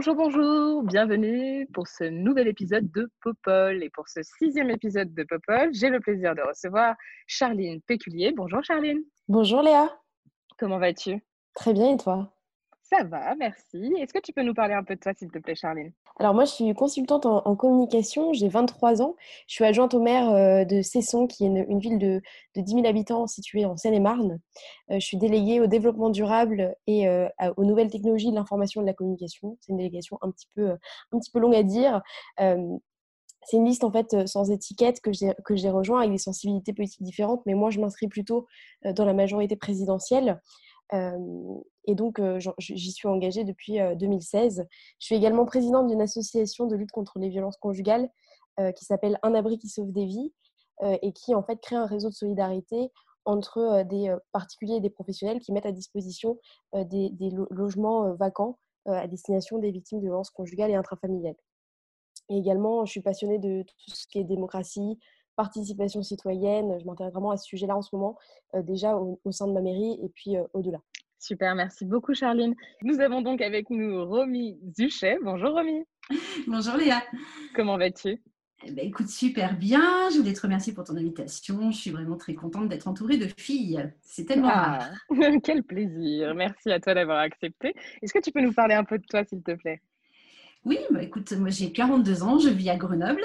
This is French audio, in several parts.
Bonjour, bonjour, bienvenue pour ce nouvel épisode de Popol. Et pour ce sixième épisode de Popol, j'ai le plaisir de recevoir Charline Péculier. Bonjour Charline, Bonjour Léa, comment vas-tu? Très bien et toi? Ça va, merci. Est-ce que tu peux nous parler un peu de toi, s'il te plaît, Charline? Alors moi je suis consultante en, communication, j'ai 23 ans, je suis adjointe au maire euh, de Cesson qui est une, ville de, de 10 000 habitants située en Seine-et-Marne. Euh, je suis déléguée au développement durable et euh, aux nouvelles technologies de l'information et de la communication. C'est une délégation un petit peu, un petit peu longue à dire. C'est une liste en fait sans étiquette que j'ai que j'ai rejoint avec des sensibilités politiques différentes, mais moi je m'inscris plutôt dans la majorité présidentielle. Et donc, j'y suis engagée depuis euh, 2016. Je suis également présidente d'une association de lutte contre les violences conjugales qui s'appelle Un abri qui sauve des vies et qui en fait crée un réseau de solidarité entre des particuliers et des professionnels qui mettent à disposition des, des lo- logements vacants à destination des victimes de violences conjugales et intrafamiliales. Et également, je suis passionnée de tout ce qui est démocratie, participation citoyenne. Je m'intéresse vraiment à ce sujet-là en ce moment, euh, déjà au, au sein de ma mairie et puis euh, au-delà. Super, merci beaucoup, Charline. Nous avons donc avec nous Romy Zuchet. Bonjour Romy, Bonjour Léa. comment vas-tu? Eh ben, écoute, super bien. Je voulais te remercier pour ton invitation. Je suis vraiment très contente d'être entourée de filles. C'est tellement rare. Ah, quel plaisir. Merci à toi d'avoir accepté. Est-ce que tu peux nous parler un peu de toi, s'il te plaît? Oui, bah, écoute, moi j'ai 42 ans, je vis à Grenoble.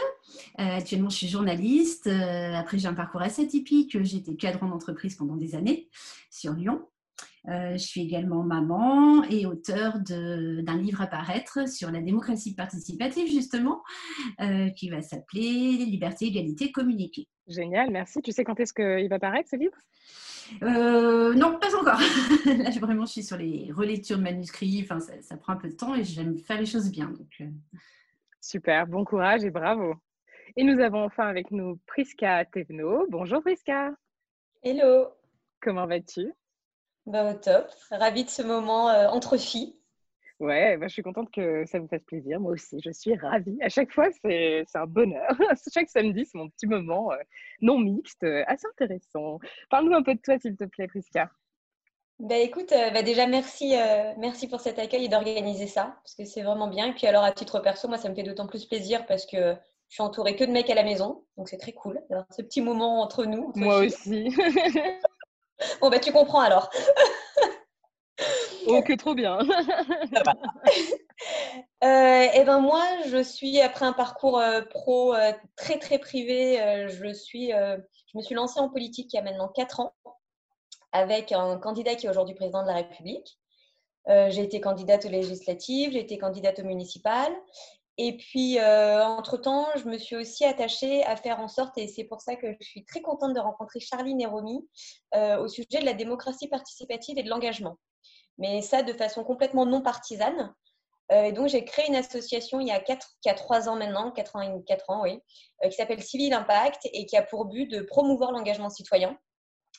Euh, actuellement, je suis journaliste. Euh, après, j'ai un parcours assez atypique. J'étais cadre d'entreprise pendant des années sur Lyon. Euh, je suis également maman et auteur d'un livre à paraître sur la démocratie participative, justement, qui va s'appeler Liberté, égalité, communiquer. Génial, merci. Tu sais quand est-ce qu'il va paraître ce livre? Euh, non, pas encore. Là, je- vraiment, je suis sur les relectures de manuscrits. Enfin, ça, ça prend un peu de temps et j'aime faire les choses bien. Donc, euh, Super, bon courage et bravo. Et nous avons enfin avec nous Priska Tevno. Bonjour Priska, Hello, comment vas-tu? Bah, au top. Ravie de ce moment euh, entre filles. Ouais, bah, je suis contente que ça vous fasse plaisir. Moi aussi, je suis ravie. À chaque fois, c'est un bonheur. Chaque samedi, c'est mon petit moment euh, non mixte, euh, assez intéressant. Parle-nous un peu de toi, s'il te plaît, Priska. Bah, écoute, euh, bah, déjà merci, merci pour cet accueil et d'organiser ça, parce que c'est vraiment bien. Et puis alors à titre perso, moi ça me fait d'autant plus plaisir parce que je suis entourée que de mecs à la maison, donc c'est très cool d'avoir ce petit moment entre nous. entre Moi filles. aussi. Bon bah tu comprends alors. oh, que trop bien. Euh, et ben moi, je suis après un parcours euh, pro euh, très très privé, euh, je suis, je me suis lancée en politique il y a maintenant 4 ans avec un candidat qui est aujourd'hui président de la République. J'ai été candidate aux législatives, j'ai été candidate aux municipales. Et puis, entre-temps, je me suis aussi attachée à faire en sorte, et c'est pour ça que je suis très contente de rencontrer Charline et Romy, euh, au sujet de la démocratie participative et de l'engagement. Mais ça de façon complètement non partisane. Euh, donc, j'ai créé une association il y a, quatre, il y a trois ans maintenant, 4 ans, ans oui, euh, qui s'appelle Civil Impact et qui a pour but de promouvoir l'engagement citoyen,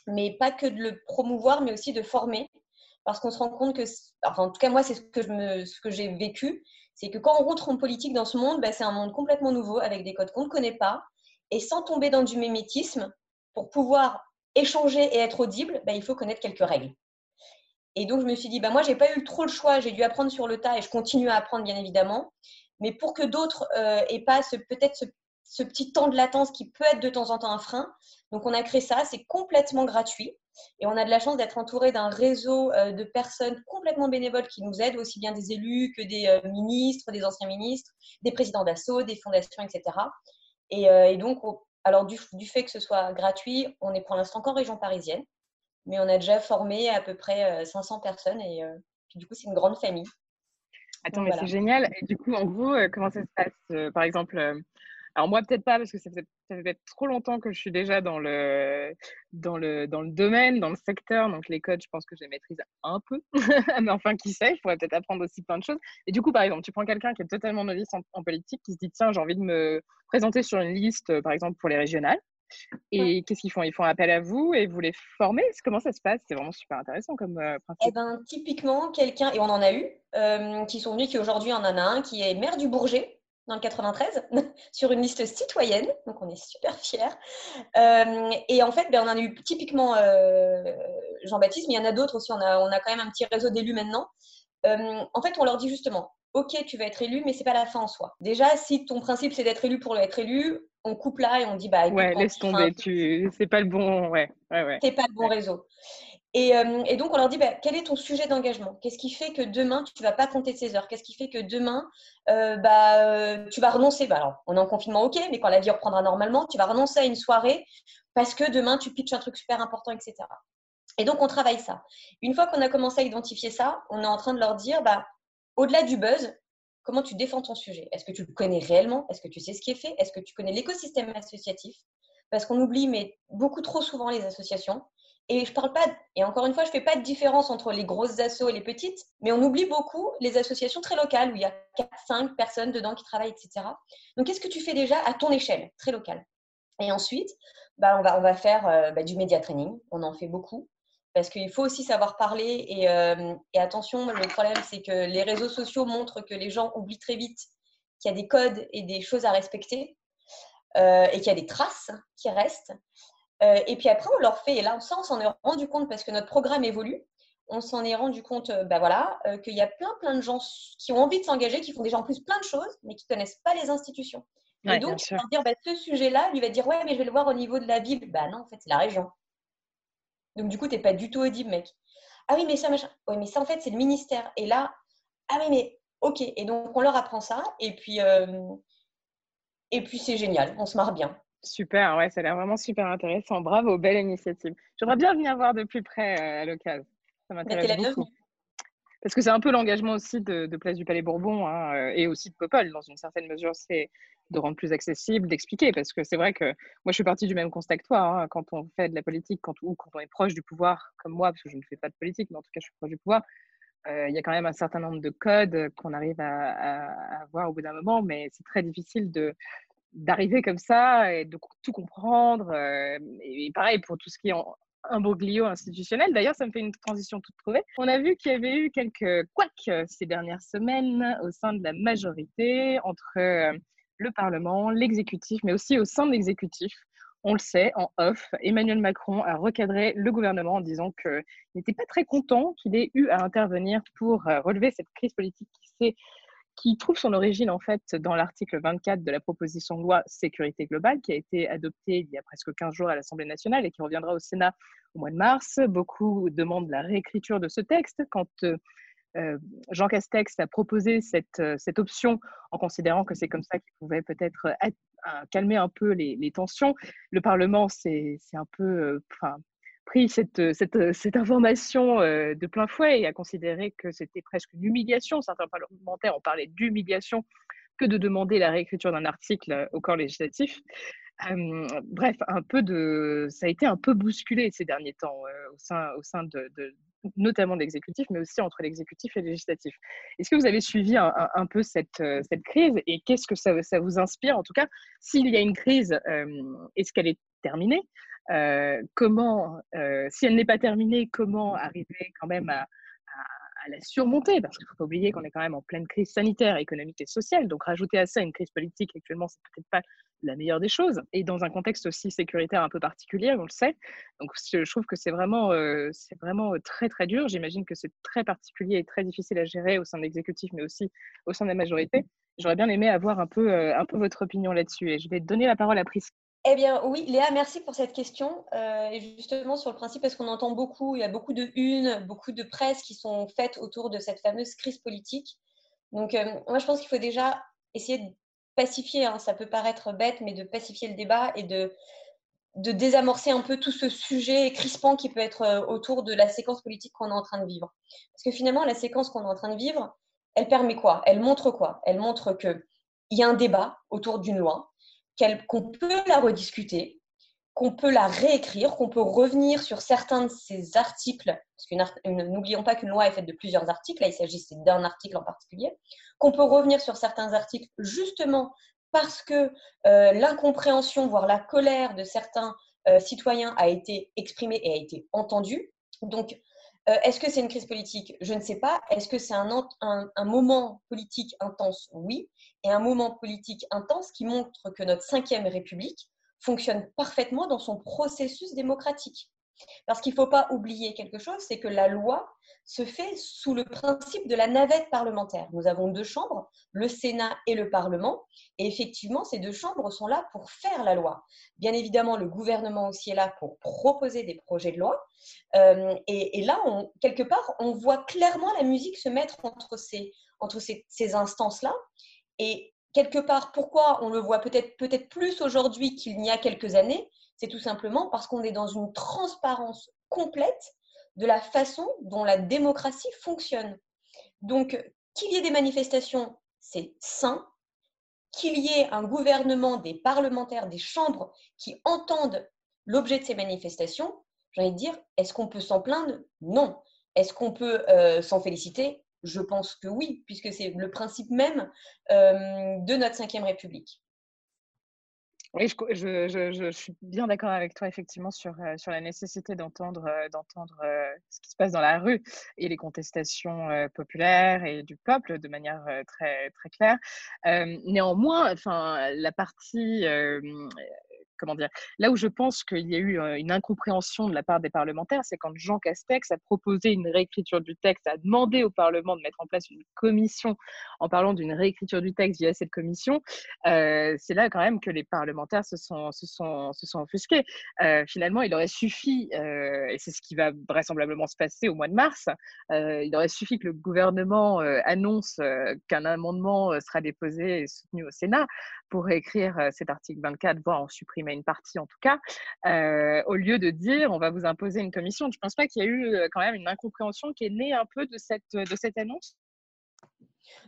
mais pas que de le promouvoir, mais aussi de former. Parce qu'on se rend compte que, enfin, en tout cas, moi, c'est ce que, j'ai vécu, c'est que quand on rentre en politique dans ce monde, bah, c'est un monde complètement nouveau, avec des codes qu'on ne connaît pas, et sans tomber dans du mimétisme, pour pouvoir échanger et être audible, bah, il faut connaître quelques règles. Et donc, je me suis dit, bah, moi, je n'ai pas eu trop le choix, j'ai dû apprendre sur le tas et je continue à apprendre, bien évidemment. Mais pour que d'autres euh, aient pas peut-être ce, petit temps de latence qui peut être de temps en temps un frein, donc on a créé ça, c'est complètement gratuit. Et on a de la chance d'être entouré d'un réseau euh, de personnes complètement bénévoles qui nous aident, aussi bien des élus que des euh, ministres, des anciens ministres, des présidents d'assaut, des fondations, etc. Et, euh, et donc, on- alors du, du fait que ce soit gratuit, on est pour l'instant qu'en région parisienne mais on a déjà formé à peu près euh, 500 personnes et euh, puis du coup, c'est une grande famille. Attends, Donc, mais voilà. c'est génial. Et du coup, en gros, euh, comment ça se passe euh, Par exemple, euh, alors moi, peut-être pas, parce que ça fait Ça fait trop longtemps que je suis déjà dans le, dans le, dans le domaine, dans le secteur. Donc, les codes, je pense que je les maîtrise un peu. Mais enfin, qui sait, je pourrais peut-être apprendre aussi plein de choses. Et du coup, par exemple, tu prends quelqu'un qui est totalement novice en, politique, qui se dit tiens, j'ai envie de me présenter sur une liste, par exemple, pour les régionales. Et qu'est-ce qu'ils font? Ils font appel à vous et vous les formez? Comment ça se passe? C'est vraiment super intéressant comme euh, principe. Eh ben, typiquement, quelqu'un, et on en a eu, euh, qui sont venus, qui aujourd'hui en a un, qui est maire du Bourget, dans le 93 sur une liste citoyenne, donc on est super fiers. Euh, et en fait, ben, on en a eu typiquement Jean-Baptiste, mais il y en a d'autres aussi. On a, on a quand même un petit réseau d'élus maintenant. En fait, on leur dit justement, ok, tu vas être élu, mais c'est pas la fin en soi. Déjà, si ton principe c'est d'être élu pour être élu, on coupe là et on dit bah ouais, laisse tomber, tu c'est pas le bon, ouais, ouais, ouais. c'est pas le bon réseau. Euh, et, donc, on leur dit, bah, quel est ton sujet d'engagement? Qu'est-ce qui fait que demain, tu ne vas pas compter tes heures? Qu'est-ce qui fait que demain, euh, bah, euh, tu vas renoncer? Bah, Alors, on est en confinement, ok, mais quand la vie reprendra normalement, tu vas renoncer à une soirée parce que demain, tu pitches un truc super important, etc. Et donc, on travaille ça. Une fois qu'on a commencé à identifier ça, on est en train de leur dire, bah, au-delà du buzz, comment tu défends ton sujet? Est-ce que tu le connais réellement? Est-ce que tu sais ce qui est fait? Est-ce que tu connais l'écosystème associatif? Parce qu'on oublie, mais beaucoup trop souvent, les associations. Et je parle pas, et encore une fois, je fais pas de différence entre les grosses assos et les petites, mais on oublie beaucoup les associations très locales où il y a 4, 5 personnes dedans qui travaillent, etc. Donc, qu'est-ce que tu fais déjà à ton échelle, très locale? Et ensuite, bah, on, va, on va faire euh, bah, du média training. On en fait beaucoup parce qu'il faut aussi savoir parler. Et, euh, et attention, le problème, c'est que les réseaux sociaux montrent que les gens oublient très vite qu'il y a des codes et des choses à respecter euh, et qu'il y a des traces qui restent. Euh, et puis après, on leur fait, et là, ça, on s'en est rendu compte parce que notre programme évolue. On s'en est rendu compte, bah voilà, qu'il y a plein, plein de gens qui ont envie de s'engager, qui font déjà en plus plein de choses, mais qui ne connaissent pas les institutions. et donc, dire, bah, ce sujet-là, lui va dire, ouais, mais je vais le voir au niveau de la Bible. Bah non, en fait, c'est la région. Donc, du coup, tu n'es pas du tout audible, mec. Ah oui, mais ça, machin. Oui, mais ça, en fait, c'est le ministère. Et là, ah oui, mais ok. Et donc, on leur apprend ça. Et puis, et puis c'est génial. On se marre bien. Super, ouais, ça a l'air vraiment super intéressant. Bravo, belle initiative. J'aimerais bien venir voir de plus près euh, à l'occasion. Ça m'intéresse beaucoup. Parce que c'est un peu l'engagement aussi de, Place du Palais Bourbon hein, euh, et aussi de Popol, dans une certaine mesure, c'est de rendre plus accessible, d'expliquer. Parce que c'est vrai que moi, je suis partie du même constat que toi. Hein, quand on fait de la politique, quand, ou quand on est proche du pouvoir, comme moi, parce que je ne fais pas de politique, mais en tout cas, je suis proche du pouvoir, euh, il y a quand même un certain nombre de codes qu'on arrive à, à, voir au bout d'un moment, mais c'est très difficile d'arriver comme ça et de tout comprendre. Euh, et, pareil pour tout ce qui est broglio institutionnel. D'ailleurs, ça me fait une transition toute trouvée. On a vu qu'il y avait eu quelques couacs euh, ces dernières semaines au sein de la majorité entre euh, le Parlement, l'exécutif, mais aussi au sein de l'exécutif. On le sait, en off, Emmanuel Macron a recadré le gouvernement en disant qu'il n'était pas très content qu'il ait eu à intervenir pour relever cette crise politique qui s'est qui trouve son origine en fait dans l'article 24 de la proposition de loi sécurité globale qui a été adoptée il y a presque 15 jours à l'Assemblée nationale et qui reviendra au Sénat au mois de mars. Beaucoup demandent la réécriture de ce texte. Quand euh, euh, Jean Castex a proposé cette, euh, cette option en considérant que c'est comme ça qu'il pouvait peut-être calmer un peu les, tensions, le Parlement s'est un peu, pris cette, euh, cette, euh, cette information euh, de plein fouet et a considéré que c'était presque une humiliation. Certains parlementaires ont parlé d'humiliation que de demander la réécriture d'un article au corps législatif. bref, un peu de, ça a été un peu bousculé ces derniers temps au sein, au sein de, notamment de l'exécutif, mais aussi entre l'exécutif et le législatif. Est-ce que vous avez suivi un, peu cette, cette crise et qu'est-ce que ça, vous inspire? En tout cas, s'il y a une crise, est-ce qu'elle est terminée? Euh, comment, euh, si elle n'est pas terminée, comment arriver quand même à, la surmonter? Parce qu'il ne faut pas oublier qu'on est quand même en pleine crise sanitaire, économique et sociale. Donc rajouter à ça une crise politique actuellement, c'est peut-être pas la meilleure des choses. Et dans un contexte aussi sécuritaire un peu particulier, on le sait. Donc je trouve que c'est vraiment, euh, vraiment très très dur. J'imagine que c'est très particulier et très difficile à gérer au sein de l'exécutif, mais aussi au sein de la majorité. J'aurais bien aimé avoir un peu, un peu votre opinion là-dessus. Et je vais donner la parole à Priscilla eh bien, oui, Léa, merci pour cette question. Euh, et justement, sur le principe, parce qu'on entend beaucoup, il y a beaucoup de unes, beaucoup de presse qui sont faites autour de cette fameuse crise politique. Donc, euh, moi, je pense qu'il faut déjà essayer de pacifier, hein, ça peut paraître bête, mais de pacifier le débat et de, désamorcer un peu tout ce sujet crispant qui peut être euh, autour de la séquence politique qu'on est en train de vivre. Parce que finalement, la séquence qu'on est en train de vivre, elle permet quoi? Elle montre quoi? Elle montre qu'il y a un débat autour d'une loi qu'on peut la rediscuter, qu'on peut la réécrire, qu'on peut revenir sur certains de ces articles, parce n'oublions pas qu'une loi est faite de plusieurs articles, là il s'agit d'un article en particulier, qu'on peut revenir sur certains articles justement parce que euh, l'incompréhension, voire la colère de certains euh, citoyens a été exprimée et a été entendue. Donc, euh, est-ce que c'est une crise politique? Je ne sais pas. Est-ce que c'est un, moment politique intense? Oui. Et un moment politique intense qui montre que notre cinquième République fonctionne parfaitement dans son processus démocratique. Parce qu'il ne faut pas oublier quelque chose, c'est que la loi se fait sous le principe de la navette parlementaire. Nous avons deux chambres, le Sénat et le Parlement, et effectivement, ces deux chambres sont là pour faire la loi. Bien évidemment, le gouvernement aussi est là pour proposer des projets de loi, euh, et, là, quelque part, on voit clairement la musique se mettre entre ces, entre ces, ces instances-là, et quelque part, pourquoi on le voit peut-être peut-être plus aujourd'hui qu'il n'y a quelques années, c'est tout simplement parce qu'on est dans une transparence complète de la façon dont la démocratie fonctionne. Donc, qu'il y ait des manifestations, c'est sain. Qu'il y ait un gouvernement, des parlementaires, des chambres qui entendent l'objet de ces manifestations, j'ai envie de dire, est-ce qu'on peut s'en plaindre? Non. Est-ce qu'on peut euh, s'en féliciter? Je pense que oui, puisque c'est le principe même euh, de notre Ve République. Oui, je, suis bien d'accord avec toi, effectivement, sur, euh, sur la nécessité d'entendre euh, ce qui se passe dans la rue et les contestations populaires et du peuple de manière très, très claire. néanmoins, la partie comment dire, là où je pense qu'il y a eu une incompréhension de la part des parlementaires, c'est quand Jean Castex a proposé une réécriture du texte, a demandé au Parlement de mettre en place une commission en parlant d'une réécriture du texte via cette commission. c'est là quand même que les parlementaires se sont, se sont, se sont offusqués. finalement, il aurait suffi, et c'est ce qui va vraisemblablement se passer au mois de mars, il aurait suffi que le gouvernement annonce qu'un amendement sera déposé et soutenu au Sénat pour réécrire cet article 24, voire en supprimer une partie en tout cas, euh, au lieu de dire on va vous imposer une commission. Je ne pense pas qu'il y a eu euh, quand même une incompréhension qui est née un peu de cette, de cette annonce?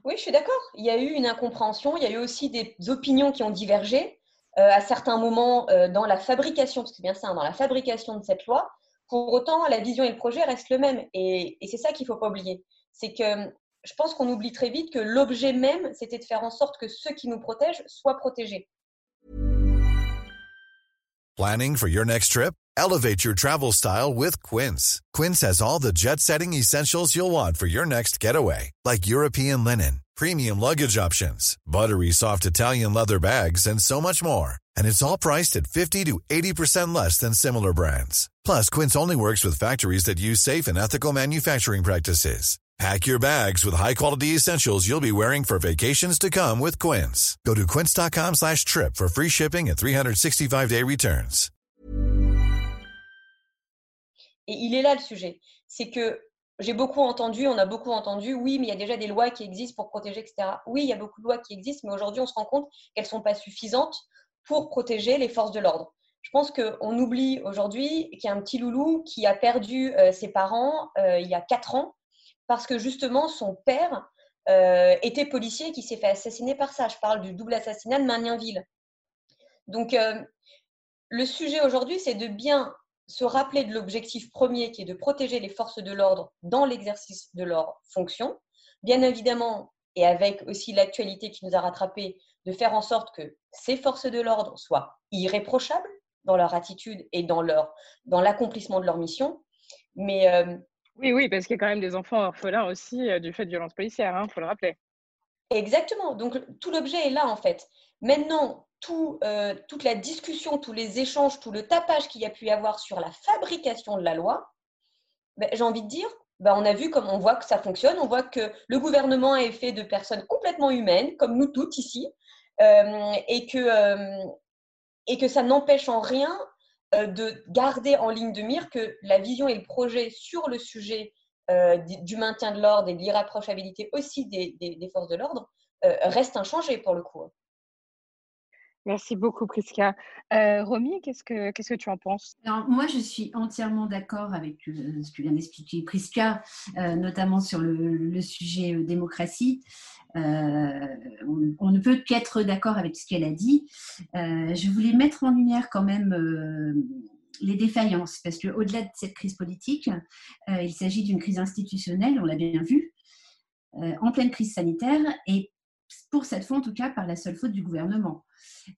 Oui, je suis d'accord. Il y a eu une incompréhension, il y a eu aussi des opinions qui ont divergé euh, à certains moments dans la fabrication, parce que c'est bien ça, hein, dans la fabrication de cette loi. Pour autant, la vision et le projet restent le même. Et, et c'est ça qu'il ne faut pas oublier. C'est que je pense qu'on oublie très vite que l'objet même, c'était de faire en sorte que ceux qui nous protègent soient protégés. Planning for your next trip? Elevate your travel style with Quince. Quince has all the jet setting essentials you'll want for your next getaway, like European linen, premium luggage options, buttery soft Italian leather bags, and so much more. And it's all priced at 50 to 80% less than similar brands. Plus, Quince only works with factories that use safe and ethical manufacturing practices. Pack your bags with high-quality essentials you'll be wearing for vacations to come with Quince. Go to quince.com slash trip for free shipping and 365-day returns. Et il est là le sujet. C'est que j'ai beaucoup entendu, on a beaucoup entendu, oui, mais il y a déjà des lois qui existent pour protéger, etc. Oui, il y a beaucoup de lois qui existent, mais aujourd'hui, on se rend compte qu'elles ne sont pas suffisantes pour protéger les forces de l'ordre. Je pense qu'on oublie aujourd'hui qu'il y a un petit loulou qui a perdu euh, ses parents euh, il y a quatre ans parce que justement son père euh, était policier qui s'est fait assassiner par ça. Je parle du double assassinat de Magnanville. Donc euh, le sujet aujourd'hui, c'est de bien se rappeler de l'objectif premier qui est de protéger les forces de l'ordre dans l'exercice de leurs fonctions. Bien évidemment, et avec aussi l'actualité qui nous a rattrapés, de faire en sorte que ces forces de l'ordre soient irréprochables dans leur attitude et dans l'accomplissement dans de leur mission. Mais euh, oui, oui, parce qu'il y a quand même des enfants orphelins aussi euh, du fait de violences policières, il hein, faut le rappeler. Exactement. Donc tout l'objet est là en fait. Maintenant, tout, euh, toute la discussion, tous les échanges, tout le tapage qu'il y a pu y avoir sur la fabrication de la loi, ben, j'ai envie de dire, ben, on a vu comme on voit que ça fonctionne, on voit que le gouvernement est fait de personnes complètement humaines, comme nous toutes ici, euh, et, que, et que ça n'empêche en rien de garder en ligne de mire que la vision et le projet sur le sujet euh, du maintien de l'ordre et de l'irapprochabilité aussi des, forces de l'ordre euh, restent inchangés pour le coup. Merci beaucoup, Prisca. Euh, Romy, qu'est-ce que, que tu en penses? Moi, je suis entièrement d'accord avec euh, ce que vient d'expliquer Prisca, euh, notamment sur le, sujet démocratie. on, ne peut qu'être d'accord avec ce qu'elle a dit. je voulais mettre en lumière quand même les défaillances, parce qu'au-delà de cette crise politique, il s'agit d'une crise institutionnelle, on l'a bien vu, en pleine crise sanitaire, et pour cette fois en tout cas par la seule faute du gouvernement.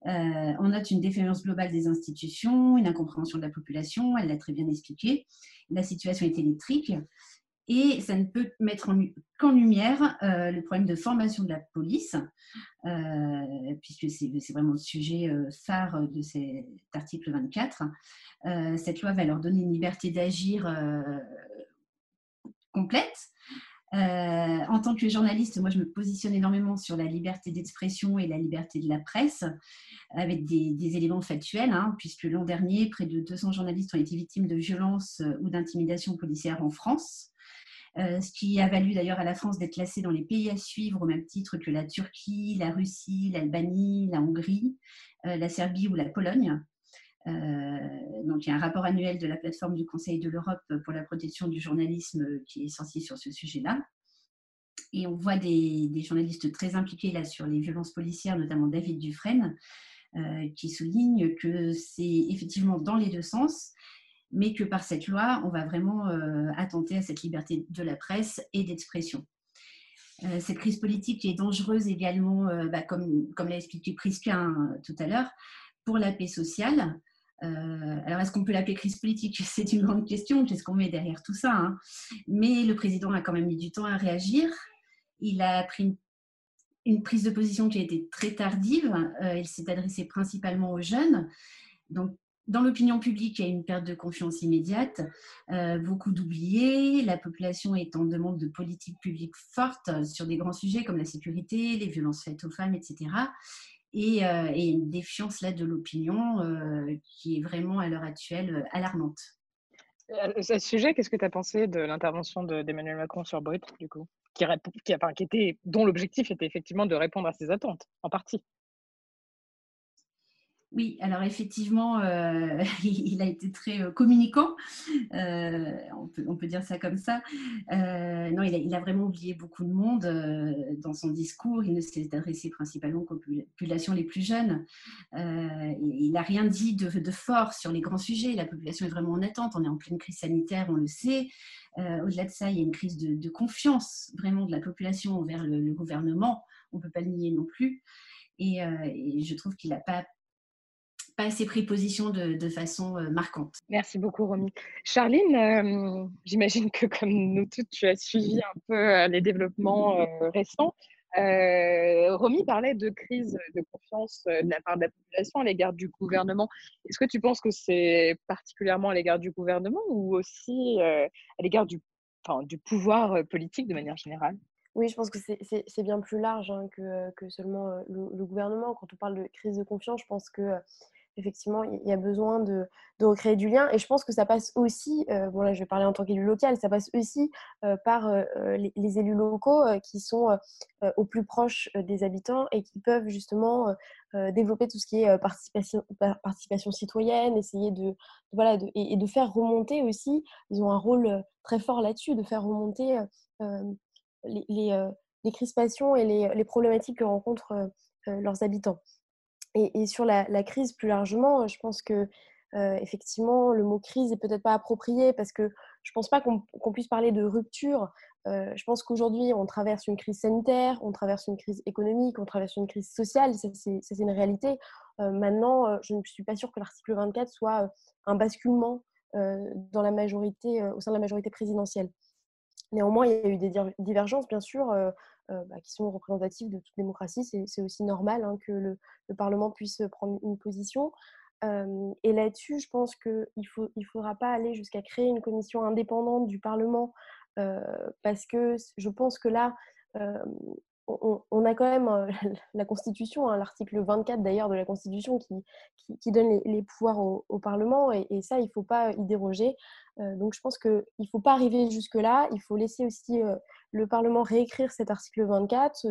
Euh, on note une défaillance globale des institutions, une incompréhension de la population, elle l'a très bien expliqué. La situation est électrique et ça ne peut mettre qu'en lumière euh, le problème de formation de la police, euh, puisque c'est vraiment le sujet phare de cet article 24. cette loi va leur donner une liberté d'agir complète, euh, en tant que journaliste, moi, je me positionne énormément sur la liberté d'expression et la liberté de la presse, avec des, éléments factuels, hein, puisque l'an dernier, près de 200 journalistes ont été victimes de violences euh, ou d'intimidations policières en France. Euh, ce qui a valu d'ailleurs à la France d'être classée dans les pays à suivre au même titre que la Turquie, la Russie, l'Albanie, la Hongrie, la Serbie ou la Pologne. Euh, donc, il y a un rapport annuel de la plateforme du Conseil de l'Europe pour la protection du journalisme qui est censé sur ce sujet-là. Et on voit des, journalistes très impliqués là sur les violences policières, notamment David Dufresne, euh, qui souligne que c'est effectivement dans les deux sens, mais que par cette loi, on va vraiment euh, attenter à cette liberté de la presse et d'expression. cette crise politique est dangereuse également, bah, comme, comme l'a expliqué Prisca hein, tout à l'heure, pour la paix sociale. Euh, alors, est-ce qu'on peut l'appeler crise politique? C'est une grande question. Qu'est-ce qu'on met derrière tout ça hein? Mais le président a quand même mis du temps à réagir. Il a pris une, prise de position qui a été très tardive. Euh, il s'est adressé principalement aux jeunes. Donc, dans l'opinion publique, il y a une perte de confiance immédiate, euh, beaucoup d'oubliés, la population est en demande de politiques publiques fortes sur des grands sujets comme la sécurité, les violences faites aux femmes, etc. Euh, et, une défiance là de l'opinion euh, qui est vraiment à l'heure actuelle euh, alarmante. À ce sujet, qu'est-ce que tu as pensé de l'intervention d'Emmanuel Macron sur Brut, du coup, qui, qui, enfin, qui était, dont l'objectif était effectivement de répondre à ses attentes, en partie oui, alors effectivement, euh, il a été très euh, communicant, euh, on, peut, dire ça comme ça. non, il a, vraiment oublié beaucoup de monde dans son discours. Il ne s'est adressé principalement aux populations les plus jeunes. il n'a rien dit de, fort sur les grands sujets. La population est vraiment en attente. On est en pleine crise sanitaire, on le sait. Au-delà de ça, il y a une crise de, confiance vraiment de la population envers le, gouvernement. On ne peut pas le nier non plus. Et, et je trouve qu'il n'a pas pas assez pris position de, façon euh, marquante. Merci beaucoup, Romy. Charline, euh, j'imagine que comme nous toutes, tu as suivi un peu euh, les développements récents. Romy parlait de crise de confiance de la part de la population à l'égard du gouvernement. Est-ce que tu penses que c'est particulièrement à l'égard du gouvernement ou aussi à l'égard du, enfin, du pouvoir politique de manière générale? Oui, je pense que c'est bien plus large hein, que, que, seulement le, le, gouvernement. Quand on parle de crise de confiance, je pense que effectivement, il y a besoin de, recréer du lien. Et je pense que ça passe aussi, euh, bon là je vais parler en tant qu'élu local, ça passe aussi euh, par euh, les, élus locaux qui sont au plus proche des habitants et qui peuvent justement développer tout ce qui est participation, participation citoyenne, essayer de, voilà, faire remonter aussi, ils ont un rôle très fort là-dessus, de faire remonter les, les, crispations et les problématiques que rencontrent leurs habitants. Et, sur la, crise plus largement, je pense que euh, effectivement le mot crise est peut-être pas approprié parce que je pense pas qu'on puisse parler de rupture. Euh, je pense qu'aujourd'hui on traverse une crise sanitaire, on traverse une crise économique, on traverse une crise sociale. Ça c'est une réalité. Euh, maintenant, je ne suis pas sûre que l'article 24 soit un basculement dans la majorité, au sein de la majorité présidentielle. Néanmoins, il y a eu des divergences, bien sûr, bah, qui sont représentatives de toute démocratie. C'est aussi normal hein, que le, Parlement puisse prendre une position. et là-dessus, je pense qu'il ne faudra pas aller jusqu'à créer une commission indépendante du Parlement parce que je pense que là, on, a quand même la Constitution, hein, l'article 24 d'ailleurs de la Constitution qui, donne les, pouvoirs au, Parlement et, ça, il ne faut pas y déroger. donc je pense qu'il ne faut pas arriver jusque-là, il faut laisser aussi le Parlement réécrire cet article 24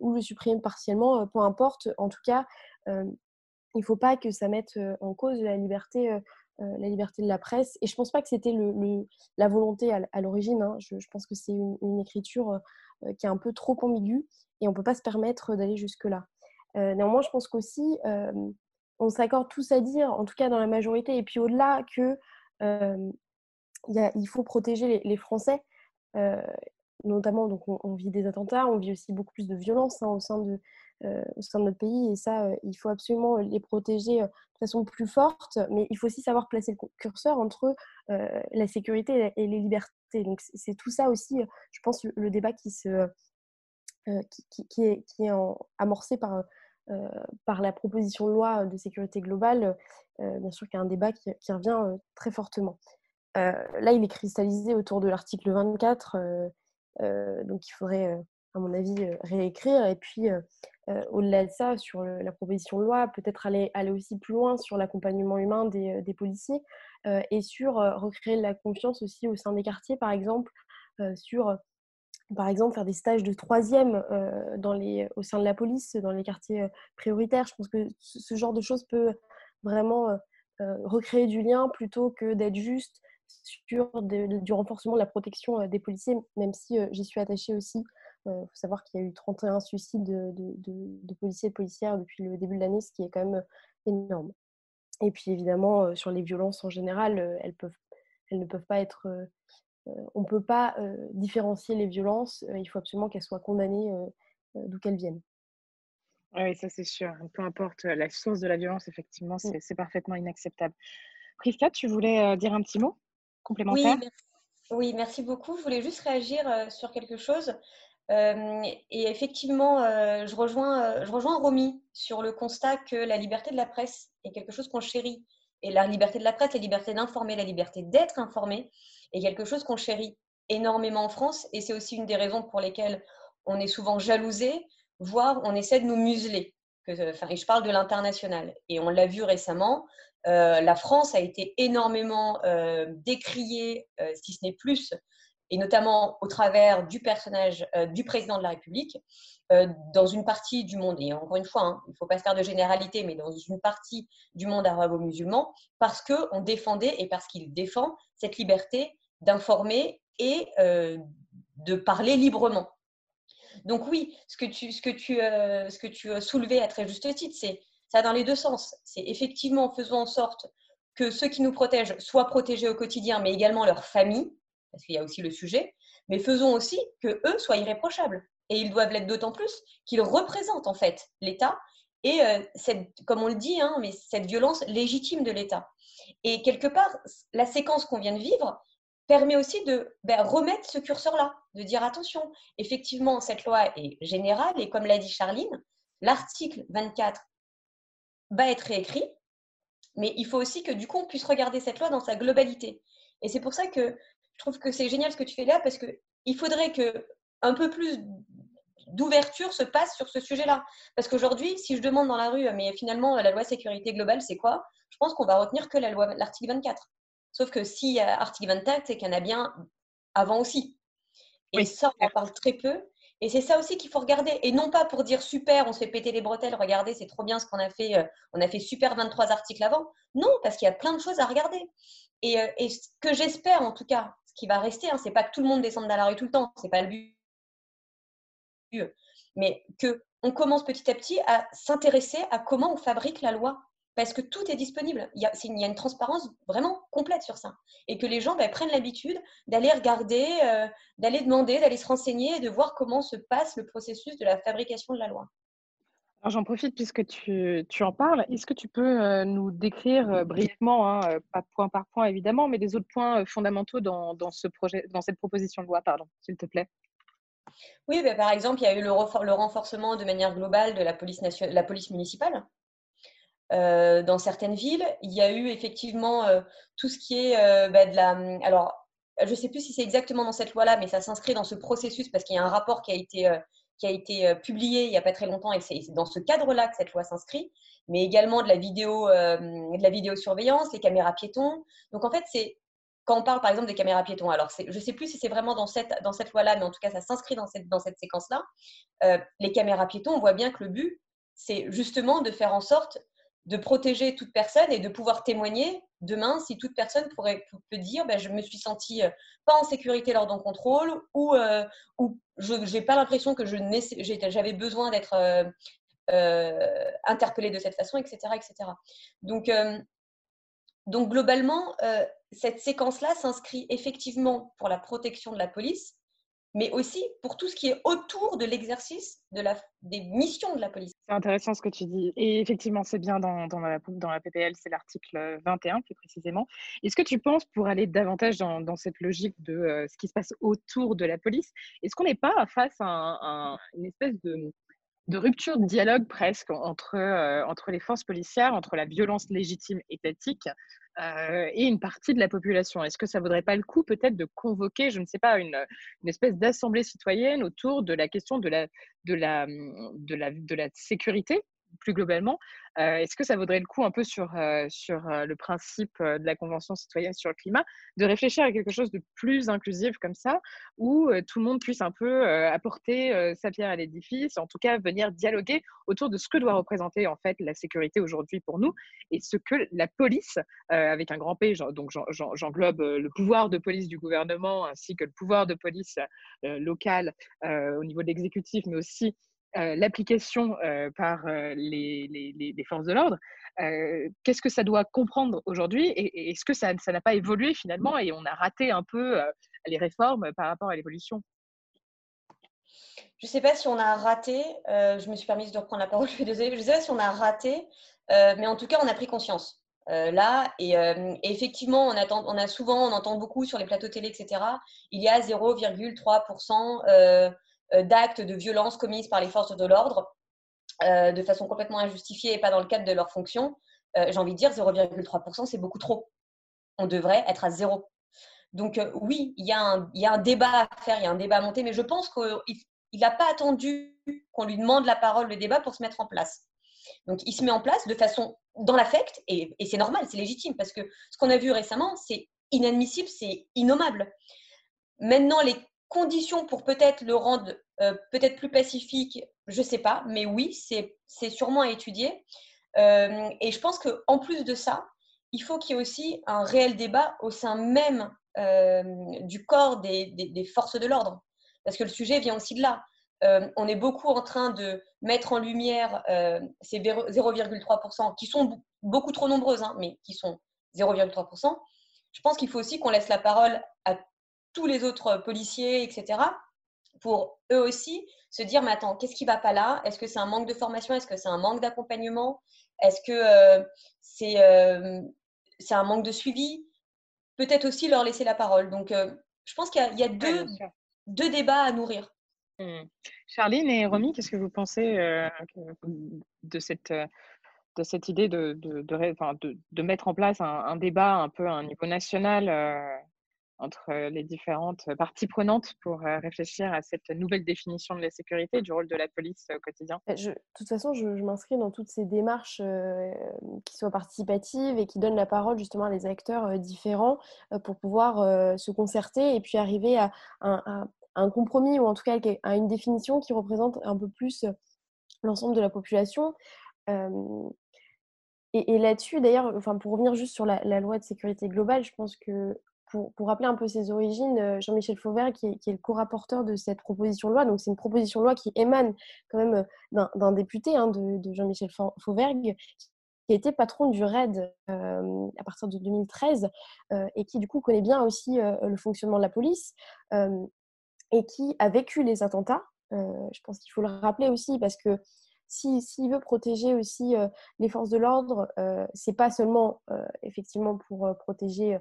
ou le supprimer partiellement, peu importe. En tout cas, il ne faut pas que ça mette en cause la liberté, la liberté de la presse. Et je pense pas que c'était la volonté à, l'origine. Hein. Je, pense que c'est une, écriture qui est un peu trop ambiguë et on ne peut pas se permettre d'aller jusque-là. néanmoins, je pense qu'aussi, on s'accorde tous à dire, en tout cas dans la majorité, et puis au-delà, que il faut protéger les, Français. notamment, donc on, vit des attentats, on vit aussi beaucoup plus de violence hein, au sein de, euh, au sein de notre pays. Et ça, euh, il faut absolument les protéger euh, de façon plus forte. Mais il faut aussi savoir placer le curseur entre la sécurité et les libertés. Donc c'est tout ça aussi, je pense, le, débat qui, est, amorcé par, par la proposition de loi de sécurité globale. bien sûr qu'il y a un débat qui, revient très fortement. là, il est cristallisé autour de l'article 24. donc il faudrait à mon avis, réécrire. Et puis, au-delà de ça, sur la proposition de loi, peut-être aller, aller aussi plus loin sur l'accompagnement humain des, policiers et sur recréer la confiance aussi au sein des quartiers, par exemple, sur, par exemple, faire des stages de troisième au sein de la police, dans les quartiers prioritaires. Je pense que ce genre de choses peut vraiment recréer du lien plutôt que d'être juste sur du renforcement de la protection des policiers, même si j'y suis attachée aussi il faut savoir qu'il y a eu 31 suicides de, policiers et de policières depuis le début de l'année, ce qui est quand même énorme. Et puis évidemment, sur les violences en général, elles, peuvent, elles ne peuvent pas être... on ne peut pas différencier les violences, il faut absolument qu'elles soient condamnées d'où qu'elles viennent. Oui, ça c'est sûr. Peu importe la source de la violence, effectivement, mmh. c'est parfaitement inacceptable. Prisca, tu voulais dire un petit mot complémentaire? Oui, oui, merci beaucoup. Je voulais juste réagir sur quelque chose. Euh, et effectivement, euh, je, rejoins, euh, je rejoins Romy sur le constat que la liberté de la presse est quelque chose qu'on chérit. Et la liberté de la presse, la liberté d'informer, la liberté d'être informé est quelque chose qu'on chérit énormément en France. Et c'est aussi une des raisons pour lesquelles on est souvent jalousé, voire on essaie de nous museler. enfin, et je parle de l'international. Et on l'a vu récemment, la France a été énormément décriée, si ce n'est plus, et notamment au travers du personnage euh, du président de la République, euh, dans une partie du monde, et encore une fois, hein, il ne faut pas se faire de généralité, mais dans une partie du monde arabo-musulman, parce qu'on défendait et parce qu'il défend cette liberté d'informer et euh, de parler librement. Donc oui, ce que tu, ce que tu, ce que tu soulevais à très juste titre, c'est ça dans les deux sens. C'est effectivement faisant en sorte que ceux qui nous protègent soient protégés au quotidien, mais également leurs familles, parce qu'il y a aussi le sujet, mais faisons aussi que eux soient irréprochables. Et ils doivent l'être d'autant plus qu'ils représentent en fait l'État et euh, cette, comme on le dit, hein, mais cette violence légitime de l'État. Et quelque part, la séquence qu'on vient de vivre permet aussi de ben, remettre ce curseur-là, de dire attention, effectivement, cette loi est générale et comme l'a dit Charline, l'article 24 va être réécrit, mais il faut aussi que du coup on puisse regarder cette loi dans sa globalité. Et c'est pour ça que trouve que c'est génial ce que tu fais là parce qu'il faudrait que un peu plus d'ouverture se passe sur ce sujet-là. Parce qu'aujourd'hui, si je demande dans la rue, mais finalement, la loi sécurité globale, c'est quoi? Je pense qu'on va retenir que la loi, l'article 24. Sauf que si y a article 24, c'est qu'il y en a bien avant aussi. Et ça, on en parle très peu. Et c'est ça aussi qu'il faut regarder. Et non pas pour dire super, on se fait péter les bretelles, regardez, c'est trop bien ce qu'on a fait. Euh, on a fait super 23 articles avant. Non, parce qu'il y a plein de choses à regarder. Et, euh, et ce que j'espère, en tout cas, qui va rester. Hein. C'est pas que tout le monde descende dans la rue tout le temps, c'est pas le but. Mais que on commence petit à petit à s'intéresser à comment on fabrique la loi. Parce que tout est disponible. Il y a, une transparence vraiment complète sur ça. Et que les gens ben, prennent l'habitude d'aller regarder, euh, d'aller demander, d'aller se renseigner et de voir comment se passe le processus de la fabrication de la loi. J'en profite puisque tu, en parles. Est-ce que tu peux euh, nous décrire euh, brièvement, hein, euh, pas point par point évidemment, mais des autres points fondamentaux dans, ce projet, dans cette proposition de loi, pardon, s'il te plaît? Oui, bah, par exemple, il y a eu le, renforcement de manière globale de la police, la police municipale. dans certaines villes, il y a eu effectivement tout ce qui est bah, de la. Alors, je ne sais plus si c'est exactement dans cette loi-là, mais ça s'inscrit dans ce processus parce qu'il y a un rapport qui a été qui a été euh, publié il n'y a pas très longtemps et c'est dans ce cadre-là que cette loi s'inscrit, mais également de la vidéo, euh, de la vidéosurveillance, les caméras piétons. Donc en fait, c'est quand on parle par exemple des caméras piétons, alors je ne sais plus si c'est vraiment dans cette, dans cette loi-là, mais en tout cas, ça s'inscrit dans cette, dans cette séquence-là. Euh, les caméras piétons, on voit bien que le but, c'est justement de faire en sorte de protéger toute personne et de pouvoir témoigner demain si toute personne pourrait peut dire ben, je me suis sentie pas en sécurité lors d'un contrôle ou, ou je n'ai pas l'impression que j'avais besoin d'être euh, interpellé de cette façon, etc. etc. Donc, donc globalement, cette séquence-là s'inscrit effectivement pour la protection de la police, mais aussi pour tout ce qui est autour de l'exercice des missions de la police. C'est intéressant ce que tu dis. Et effectivement, c'est bien dans, la, PPL, c'est l'article 21 plus précisément. Est-ce que tu penses, pour aller davantage dans, dans cette logique de euh, ce qui se passe autour de la police, est-ce qu'on n'est pas face à, une espèce de, de rupture de dialogue presque entre, euh, entre les forces policières, entre la violence légitime étatique euh, et une partie de la population. Est-ce que ça vaudrait pas le coup peut-être de convoquer, je ne sais pas, une, une espèce d'assemblée citoyenne autour de la question de la, de la, de la, de la sécurité? Plus globalement, euh, est-ce que ça vaudrait le coup un peu sur, euh, sur euh, le principe de la Convention citoyenne sur le climat de réfléchir à quelque chose de plus inclusif comme ça, où tout le monde puisse un peu apporter sa pierre à l'édifice, en tout cas venir dialoguer autour de ce que doit représenter en fait la sécurité aujourd'hui pour nous et ce que la police, avec un grand P, donc j'englobe le pouvoir de police du gouvernement ainsi que le pouvoir de police local au niveau de l'exécutif, mais aussi l'application euh, par euh, les, forces de l'ordre, qu'est-ce que ça doit comprendre aujourd'hui et, est-ce que ça n'a pas évolué finalement et on a raté un peu les réformes par rapport à l'évolution? Je ne sais pas si on a raté, je me suis permise de reprendre la parole, je suis désolée, je ne sais pas si on a raté, mais en tout cas, on a pris conscience. là, et, effectivement, on, attend, on a souvent, on entend beaucoup sur les plateaux télé, etc. Il y a 0,3% euh, d'actes de violence commises par les forces de l'ordre euh, de façon complètement injustifiée et pas dans le cadre de leur fonction, euh, j'ai envie de dire 0,3%, c'est beaucoup trop. On devrait être à zéro. Donc oui, il y, a un, y, a un, débat à faire, il y a un débat à monter, mais je pense qu'il n'a pas attendu qu'on lui demande la parole, le débat, pour se mettre en place. Donc il se met en place de façon dans l'affect, et, et c'est normal, c'est légitime, parce que ce qu'on a vu récemment, c'est inadmissible, c'est innommable. Maintenant, les conditions pour peut-être le rendre euh, peut-être plus pacifique, je ne sais pas, mais oui, c'est sûrement à étudier. Euh, et je pense qu'en plus de ça, il faut qu'il y ait aussi un réel débat au sein même euh, du corps des, des, forces de l'ordre, parce que le sujet vient aussi de là. on est beaucoup en train de mettre en lumière ces 0,3% qui sont beaucoup trop nombreuses, hein, mais qui sont 0,3%. Je pense qu'il faut aussi qu'on laisse la parole tous les autres policiers, etc., pour eux aussi se dire, mais attends, qu'est-ce qui ne va pas là? Est-ce que c'est un manque de formation? Est-ce que c'est un manque d'accompagnement? Est-ce que euh, euh, c'est un manque de suivi? Peut-être aussi leur laisser la parole. Donc, euh, je pense qu'il y a, deux, deux, débats à nourrir. Mmh. Charline et Romy, qu'est-ce que vous pensez de cette de cette idée de, de, de, de, mettre en place un, un, débat un peu à un niveau national entre les différentes parties prenantes pour réfléchir à cette nouvelle définition de la sécurité et du rôle de la police au quotidien? De toute façon, je, m'inscris dans toutes ces démarches qui soient participatives et qui donnent la parole justement à des acteurs différents pour pouvoir se concerter et puis arriver à un, compromis ou en tout cas à une définition qui représente un peu plus l'ensemble de la population. Et, là-dessus, d'ailleurs, enfin, pour revenir juste sur la, loi de sécurité globale, je pense que pour, rappeler un peu ses origines, euh, Jean-Michel Fauvert, qui est, le co-rapporteur de cette proposition de loi, donc c'est une proposition de loi qui émane quand même euh, d'un député hein, de, Jean-Michel Fauvergue, qui a été patron du RAID euh, à partir de 2013 et qui du coup connaît bien aussi le fonctionnement de la police et qui a vécu les attentats. je pense qu'il faut le rappeler aussi parce que s'il veut protéger aussi les forces de l'ordre, c'est pas seulement effectivement pour protéger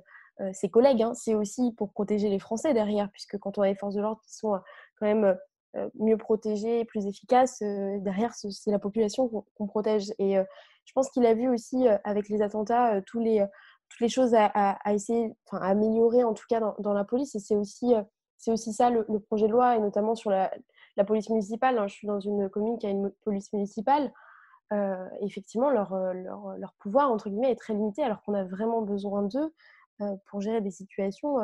ses collègues, hein. c'est aussi pour protéger les Français derrière, puisque quand on a les forces de l'ordre qui sont euh, quand même euh, mieux protégées, plus efficaces, derrière, c'est la population qu'on protège. Et je pense qu'il a vu aussi avec les attentats tous les, toutes les choses à, essayer, enfin, à améliorer en tout cas dans, la police. Et c'est aussi, c'est aussi ça le, projet de loi, et notamment sur la, la police municipale. Hein. Je suis dans une commune qui a une police municipale. effectivement, leur, leur, leur, pouvoir, entre guillemets, est très limité alors qu'on a vraiment besoin d'eux. Euh, pour gérer des situations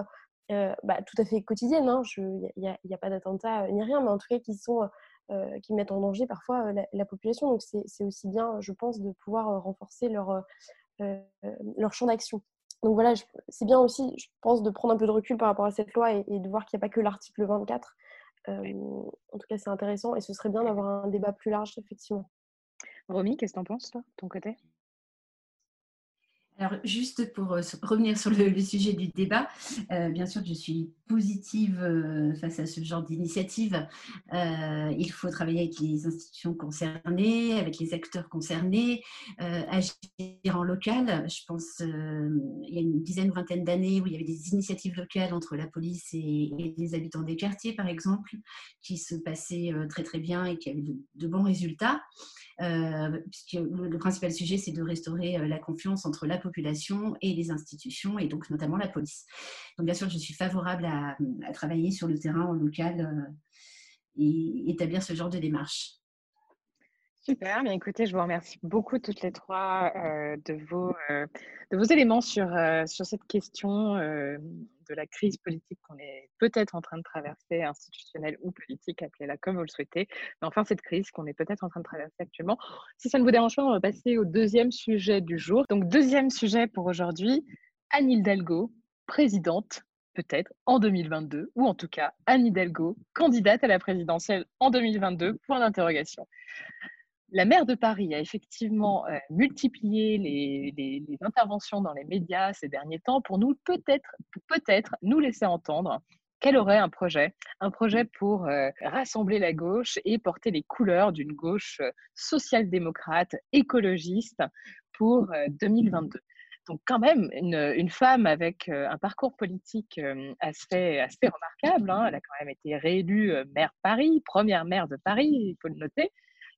euh, bah, tout à fait quotidiennes. Il hein. n'y a, a, pas d'attentat ni rien, mais en tout cas qui sont qui mettent en danger parfois la, population. Donc c'est aussi bien, je pense, de pouvoir renforcer leur, leur champ d'action. Donc voilà, c'est bien aussi, je pense, de prendre un peu de recul par rapport à cette loi et, de voir qu'il n'y a pas que l'article 24. en tout cas, c'est intéressant et ce serait bien d'avoir un débat plus large, effectivement. Romy, qu'est-ce que tu en penses, toi, de ton côté? Alors, juste pour euh, revenir sur le, sujet du débat, euh, bien sûr, je suis positive euh, face à ce genre d'initiative. il faut travailler avec les institutions concernées, avec les acteurs concernés, agir en local. Je pense il y a une dizaine vingtaine d'années où il y avait des initiatives locales entre la police et, les habitants des quartiers, par exemple, qui se passaient très très bien et qui avaient de bons résultats. Puisque le, principal sujet, c'est de restaurer la confiance entre la et les institutions, et donc notamment la police. Donc bien sûr, je suis favorable à, travailler sur le terrain en local euh, et établir ce genre de démarche. Super, bien écoutez, je vous remercie beaucoup toutes les trois de, vos, de vos éléments sur, sur cette question de la crise politique qu'on est peut-être en train de traverser, institutionnelle ou politique, appelez-la comme vous le souhaitez. Mais enfin, cette crise qu'on est peut-être en train de traverser actuellement. Si ça ne vous dérange pas, on va passer au deuxième sujet du jour. Donc, deuxième sujet pour aujourd'hui, Anne Hidalgo, présidente peut-être en 2022, ou en tout cas Anne Hidalgo, candidate à la présidentielle en 2022, point d'interrogation. La maire de Paris a effectivement euh, multiplié les, interventions dans les médias ces derniers temps pour nous peut-être peut-être nous laisser entendre qu'elle aurait un projet, un projet pour euh, rassembler la gauche et porter les couleurs d'une gauche euh, social-démocrate, écologiste pour 2022. Donc quand même, une, femme avec un parcours politique assez, assez remarquable. Hein. Elle a quand même été réélue maire de Paris, première maire de Paris, il faut le noter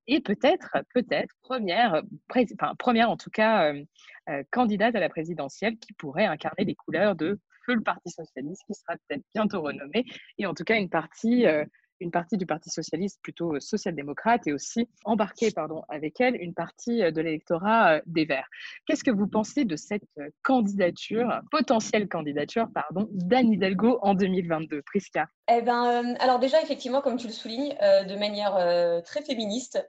et peut-être, peut-être, première, enfin, première en tout cas, euh, euh, candidate à la présidentielle qui pourrait incarner les couleurs de feu le Parti socialiste, qui sera peut-être bientôt renommé, et en tout cas une partie, euh, une partie du Parti socialiste plutôt social-démocrate et aussi embarquer pardon, avec elle une partie de l'électorat des Verts. Qu'est-ce que vous pensez de cette candidature, potentielle candidature, pardon, d'Anne Hidalgo en 2022 Prisca? Eh ben, Alors déjà, effectivement, comme tu le soulignes, de manière très féministe,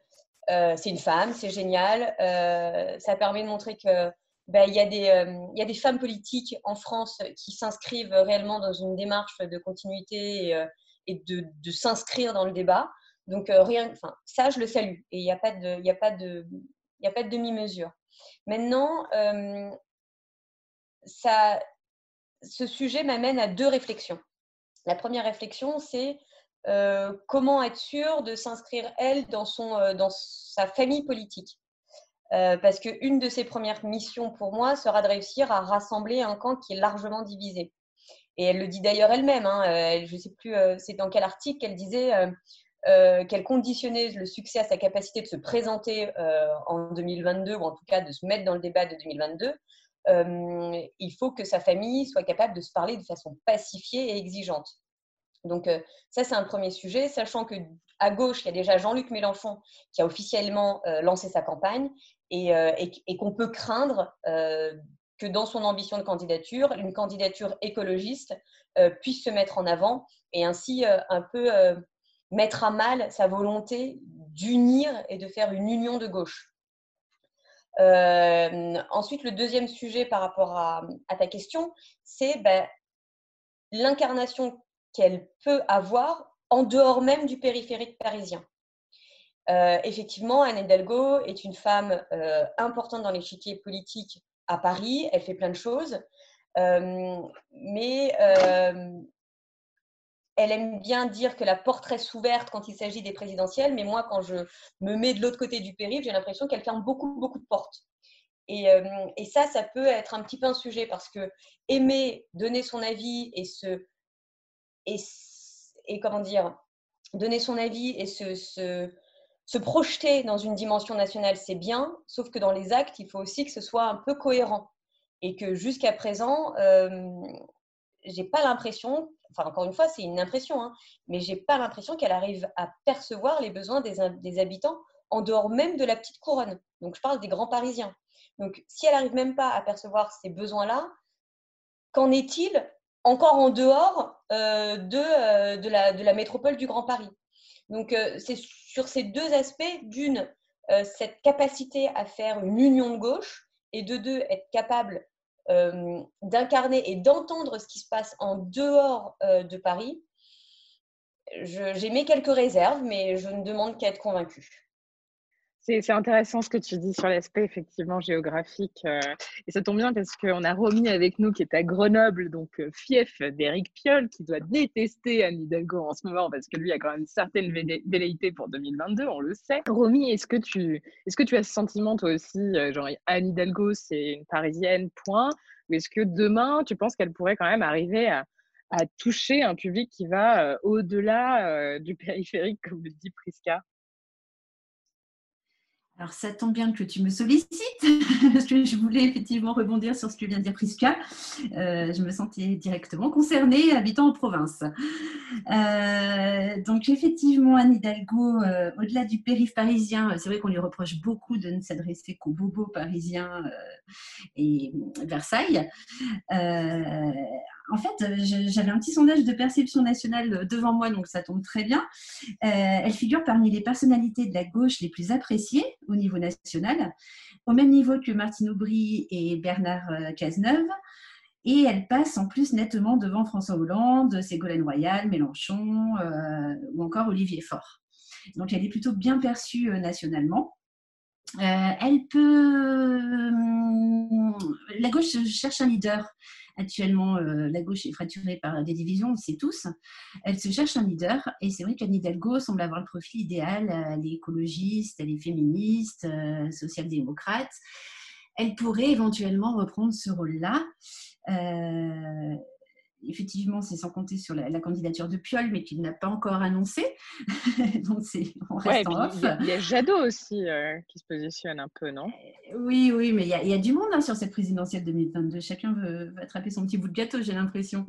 euh, c'est une femme, c'est génial. Euh, ça permet de montrer que ben, il, y a des, euh, il y a des femmes politiques en France qui s'inscrivent réellement dans une démarche de continuité et, de, s'inscrire dans le débat. Donc rien, ça je le salue et il n'y a pas de, de demi-mesure. Maintenant, ça, ce sujet m'amène à deux réflexions. La première réflexion, c'est euh, comment être sûr de s'inscrire, elle, dans, son, euh, dans sa famille politique. Euh, parce qu'une de ses premières missions pour moi sera de réussir à rassembler un camp qui est largement divisé. Et elle le dit d'ailleurs elle-même, hein, je ne sais plus c'est dans quel article qu'elle disait qu'elle conditionnait le succès à sa capacité de se présenter en 2022, ou en tout cas de se mettre dans le débat de 2022. il faut que sa famille soit capable de se parler de façon pacifiée et exigeante. Donc euh, ça, c'est un premier sujet, sachant que à gauche, il y a déjà Jean-Luc Mélenchon qui a officiellement euh, lancé sa campagne et, euh, qu'on peut craindre que dans son ambition de candidature, une candidature écologiste puisse se mettre en avant et ainsi un peu mettre à mal sa volonté d'unir et de faire une union de gauche. ensuite, le deuxième sujet par rapport à, ta question, c'est ben, l'incarnation qu'elle peut avoir en dehors même du périphérique parisien. Euh, effectivement, Anne Hidalgo est une femme euh, importante dans l'échiquier politique à Paris. Elle fait plein de choses. Euh, mais elle aime bien dire que la porte reste ouverte quand il s'agit des présidentielles. Mais moi, quand je me mets de l'autre côté du périph', j'ai l'impression qu'elle ferme beaucoup, beaucoup de portes. Et, et, ça, ça peut être un petit peu un sujet parce que aimer donner son avis et se et, comment dire, donner son avis et se, se, projeter dans une dimension nationale, c'est bien, sauf que dans les actes, il faut aussi que ce soit un peu cohérent. Et que jusqu'à présent, euh, j'ai pas l'impression, enfin encore une fois, c'est une impression, hein, mais j'ai pas l'impression qu'elle arrive à percevoir les besoins des, des, habitants en dehors même de la petite couronne. Donc je parle des grands Parisiens. Donc si elle arrive même pas à percevoir ces besoins-là, qu'en est-il encore en dehors euh, de, euh, de, la, de, la, métropole du Grand Paris. Donc, c'est sur ces deux aspects, d'une, cette capacité à faire une union de gauche, et de deux, être capable d'incarner et d'entendre ce qui se passe en dehors de Paris, j'ai mis quelques réserves, mais je ne demande qu'à être convaincue. C'est intéressant ce que tu dis sur l'aspect effectivement géographique. Euh, et ça tombe bien parce qu'on a Romy avec nous qui est à Grenoble, donc euh, fief d'Éric Piolle, qui doit détester Anne Hidalgo en ce moment parce que lui a quand même une certaine velléité pour 2022, on le sait. Romy, est-ce que, tu, est que tu as ce sentiment toi aussi, euh, genre Anne Hidalgo c'est une parisienne, point Ou est-ce que demain tu penses qu'elle pourrait quand même arriver à, à toucher un public qui va au-delà du périphérique, comme le dit Prisca? Alors, ça tombe bien que tu me sollicites, parce que je voulais effectivement rebondir sur ce que vient de dire Prisca. Euh, je me sentais directement concernée, habitant en province. Euh, donc, effectivement, Anne Hidalgo, euh, au-delà du périph' parisien, c'est vrai qu'on lui reproche beaucoup de ne s'adresser qu'aux bobos parisiens et Versailles. En fait, j'avais un petit sondage de perception nationale devant moi, donc ça tombe très bien. elle figure parmi les personnalités de la gauche les plus appréciées au niveau national, au même niveau que Martine Aubry et Bernard euh, Cazeneuve. Et elle passe en plus nettement devant François Hollande, Ségolène Royal, Mélenchon euh, ou encore Olivier Faure. Donc elle est plutôt bien perçue euh, nationalement. elle peut. La gauche cherche un leader actuellement, euh, la gauche est fracturée par des divisions, on le sait tous. Elle se cherche un leader et c'est vrai qu'Anne Hidalgo semble avoir le profil idéal. Elle est écologiste, elle est féministe, euh, social-démocrate. Elle pourrait éventuellement reprendre ce rôle-là. Euh, effectivement, c'est sans compter sur la, candidature de Piolle, mais qu'il n'a pas encore annoncé. Donc, on reste en off. Il y, a Jadot aussi euh, qui se positionne un peu, non? Euh, Oui, oui, mais il y, a, du monde hein, sur cette présidentielle 2022. Chacun veut, attraper son petit bout de gâteau, j'ai l'impression.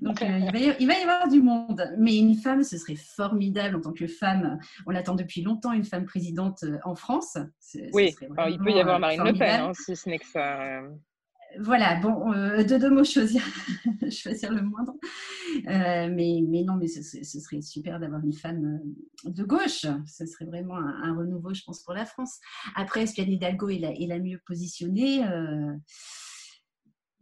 Donc, euh, il, va y, il, va y, avoir du monde. Mais une femme, ce serait formidable en tant que femme. On l'attend depuis longtemps, une femme présidente en France. oui, il peut y avoir Marine Le Pen, hein, si ce n'est que ça voilà, bon, euh, de deux mots choisir, choisir le moindre. Euh, mais, non, mais ce, serait super d'avoir une femme euh, de gauche. Ce serait vraiment un, renouveau, je pense, pour la France. Après, est-ce Hidalgo est la mieux positionnée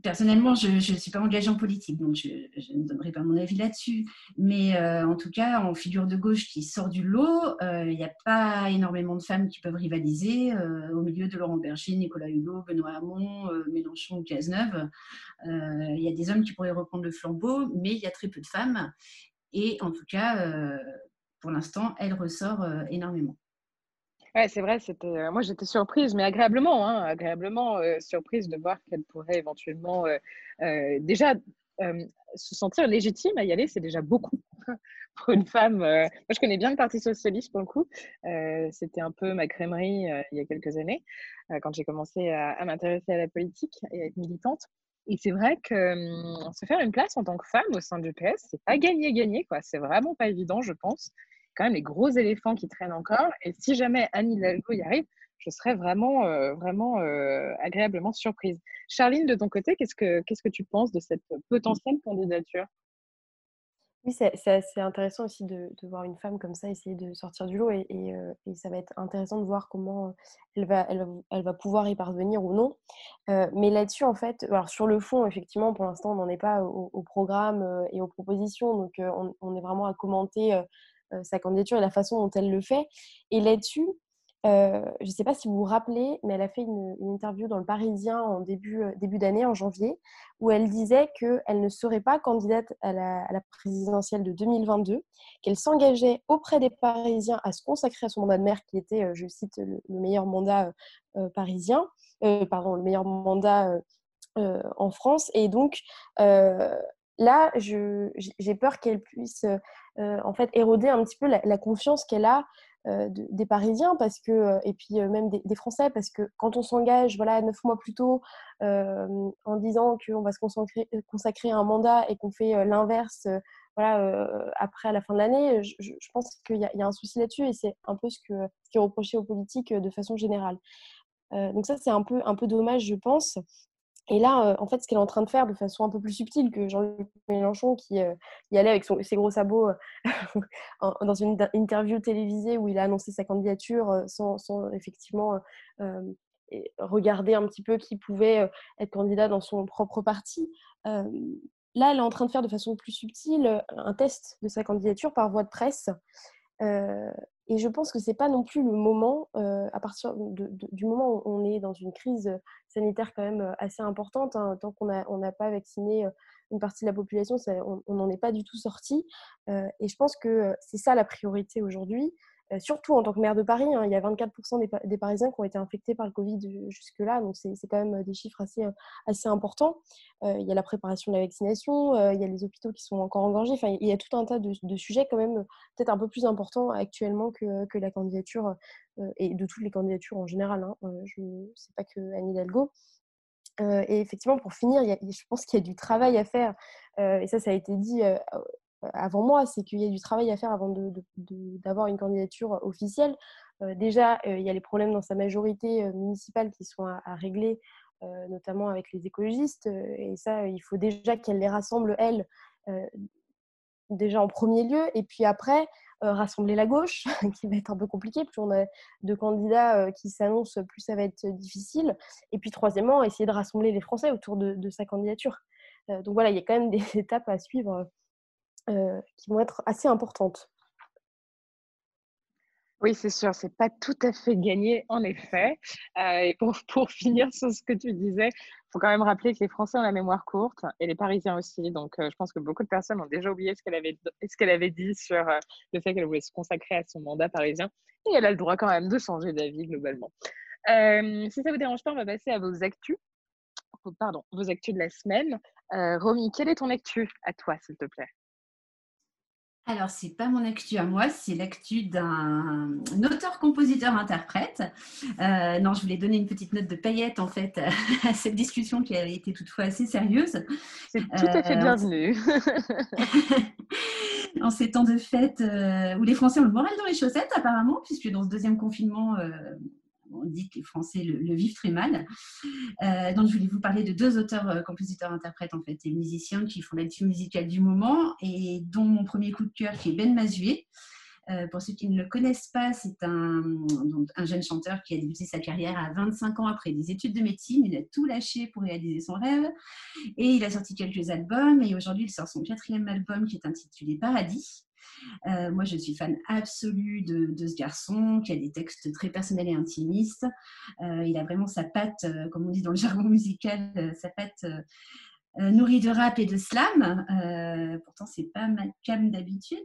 personnellement, je ne suis pas engagée en politique, donc je, ne donnerai pas mon avis là-dessus. Mais euh, en tout cas, en figure de gauche qui sort du lot, euh, il n'y a pas énormément de femmes qui peuvent rivaliser. Euh, au milieu de Laurent Berger, Nicolas Hulot, Benoît Hamon, Mélenchon ou Cazeneuve, il y a des hommes qui pourraient reprendre le flambeau, mais il y a très peu de femmes. Et en tout cas, pour l'instant, elle ressort énormément. Ouais, c'est vrai. Euh, moi, j'étais surprise, mais agréablement, hein, agréablement euh, surprise de voir qu'elle pourrait éventuellement euh, déjà se sentir légitime à y aller. C'est déjà beaucoup pour une femme. moi, je connais bien le Parti socialiste pour le coup. c'était un peu ma crèmerie il y a quelques années, quand j'ai commencé à, à m'intéresser à la politique et à être militante. Et c'est vrai que hum, se faire une place en tant que femme au sein du PS, c'est pas gagner-gagner, quoi. C'est vraiment pas évident, je pense quand même les gros éléphants qui traînent encore. Et si jamais Anne Hidalgo y arrive, je serais vraiment, euh, vraiment euh, agréablement surprise. Charline, de ton côté, qu'est-ce que, que tu penses de cette potentielle candidature? Oui, c'est assez intéressant aussi de, voir une femme comme ça essayer de sortir du lot et, euh, ça va être intéressant de voir comment elle va, elle, va pouvoir y parvenir ou non. mais là-dessus, en fait, alors sur le fond, effectivement, pour l'instant, on n'en est pas au, programme et aux propositions, donc on, est vraiment à commenter sa candidature et la façon dont elle le fait. Et là-dessus, euh, je ne sais pas si vous vous rappelez, mais elle a fait une, interview dans le Parisien en début, euh, début d'année, en janvier, où elle disait qu'elle ne serait pas candidate à la, présidentielle de 2022, qu'elle s'engageait auprès des Parisiens à se consacrer à son mandat de maire, qui était, je cite, le, meilleur mandat parisien, pardon, le meilleur mandat en France. Et donc, là, j'ai peur qu'elle puisse euh, en fait éroder un petit peu la, confiance qu'elle a euh, des Parisiens parce que euh, et puis même des, Français parce que quand on s'engage voilà neuf mois plus tôt en disant qu'on va se consacrer, à un mandat et qu'on fait l'inverse voilà après à la fin de l'année je, pense qu'il y, a un souci là-dessus et c'est un peu ce qui est reproché aux politiques de façon générale. Donc ça c'est un peu un peu dommage je pense Et là, en fait, ce qu'elle est en train de faire de façon un peu plus subtile que Jean-Luc Mélenchon, qui y allait avec ses gros sabots dans une interview télévisée où il a annoncé sa candidature sans, effectivement regarder un petit peu qui pouvait être candidat dans son propre parti. là, elle est en train de faire de façon plus subtile un test de sa candidature par voie de presse. Et je pense que ce n'est pas non plus le moment, euh, à partir du moment où on est dans une crise sanitaire quand même euh, assez importante, hein, tant qu'on n'a pas vacciné euh, une partie de la population, on n'en est pas du tout sorti. et je pense que c'est ça la priorité aujourd'hui. Euh, surtout en tant que maire de Paris, hein, il y a 24% des, Parisiens qui ont été infectés par le Covid jusque-là, donc c'est quand même des chiffres assez, euh, assez importants. Euh, il y a la préparation de la vaccination, il y a les hôpitaux qui sont encore engorgés, enfin, il y a tout un tas de, sujets quand même peut-être un peu plus importants actuellement que, que la candidature, et de toutes les candidatures en général, hein. je ne sais pas que Anne Hidalgo. et effectivement, pour finir, je pense qu'il y a du travail à faire, et ça, ça a été dit avant moi, c'est qu'il y a du travail à faire avant d'avoir une candidature officielle. Euh, déjà, euh, il y a les problèmes dans sa majorité euh, municipale qui sont à, régler, notamment avec les écologistes. et ça, il faut déjà qu'elle les rassemble, elle, déjà en premier lieu. Et puis après, rassembler la gauche, qui va être un peu compliqué. Plus on a de candidats qui s'annoncent, plus ça va être difficile. Et puis troisièmement, essayer de rassembler les Français autour de sa candidature. donc voilà, il y a quand même des étapes à suivre euh, qui vont être assez importantes. Oui, c'est sûr, c'est pas tout à fait gagné, en effet. Euh, et pour, pour, finir sur ce que tu disais, il faut quand même rappeler que les Français ont la mémoire courte et les Parisiens aussi. Donc, euh, je pense que beaucoup de personnes ont déjà oublié ce qu'elle avait, ce avait dit sur le fait qu'elle voulait se consacrer à son mandat parisien. Et elle a le droit quand même de changer d'avis globalement. si ça vous dérange pas, on va passer à vos actus. Pardon, vos actus de la semaine. Romy, quelle est ton actu à toi, s'il te plaît? Alors, c'est pas mon actu à moi, c'est l'actu d'un auteur, compositeur, interprète. Euh, non, je voulais donner une petite note de paillette en fait à cette discussion qui a été toutefois assez sérieuse. C'est tout à fait euh, bienvenu. en ces temps de fête euh, où les Français ont le moral dans les chaussettes apparemment, puisque dans ce deuxième confinement, on dit que les Français le, vivent très mal. Euh, donc, je voulais vous parler de deux auteurs, euh, compositeurs, interprètes, en fait, et musiciens qui font l'actu musicale du moment, et dont mon premier coup de cœur, qui est Ben Mazué. Euh, pour ceux qui ne le connaissent pas, c'est un, un, jeune chanteur qui a débuté sa carrière à 25 ans après des études de médecine. Il a tout lâché pour réaliser son rêve et il a sorti quelques albums. Et aujourd'hui, il sort son quatrième album qui est intitulé Paradis. Euh, moi, je suis fan absolue de, ce garçon qui a des textes très personnels et intimistes. Euh, il a vraiment sa patte, euh, comme on dit dans le jargon musical, sa patte euh, nourri de rap et de slam. Euh, pourtant, c'est pas ma cam d'habitude.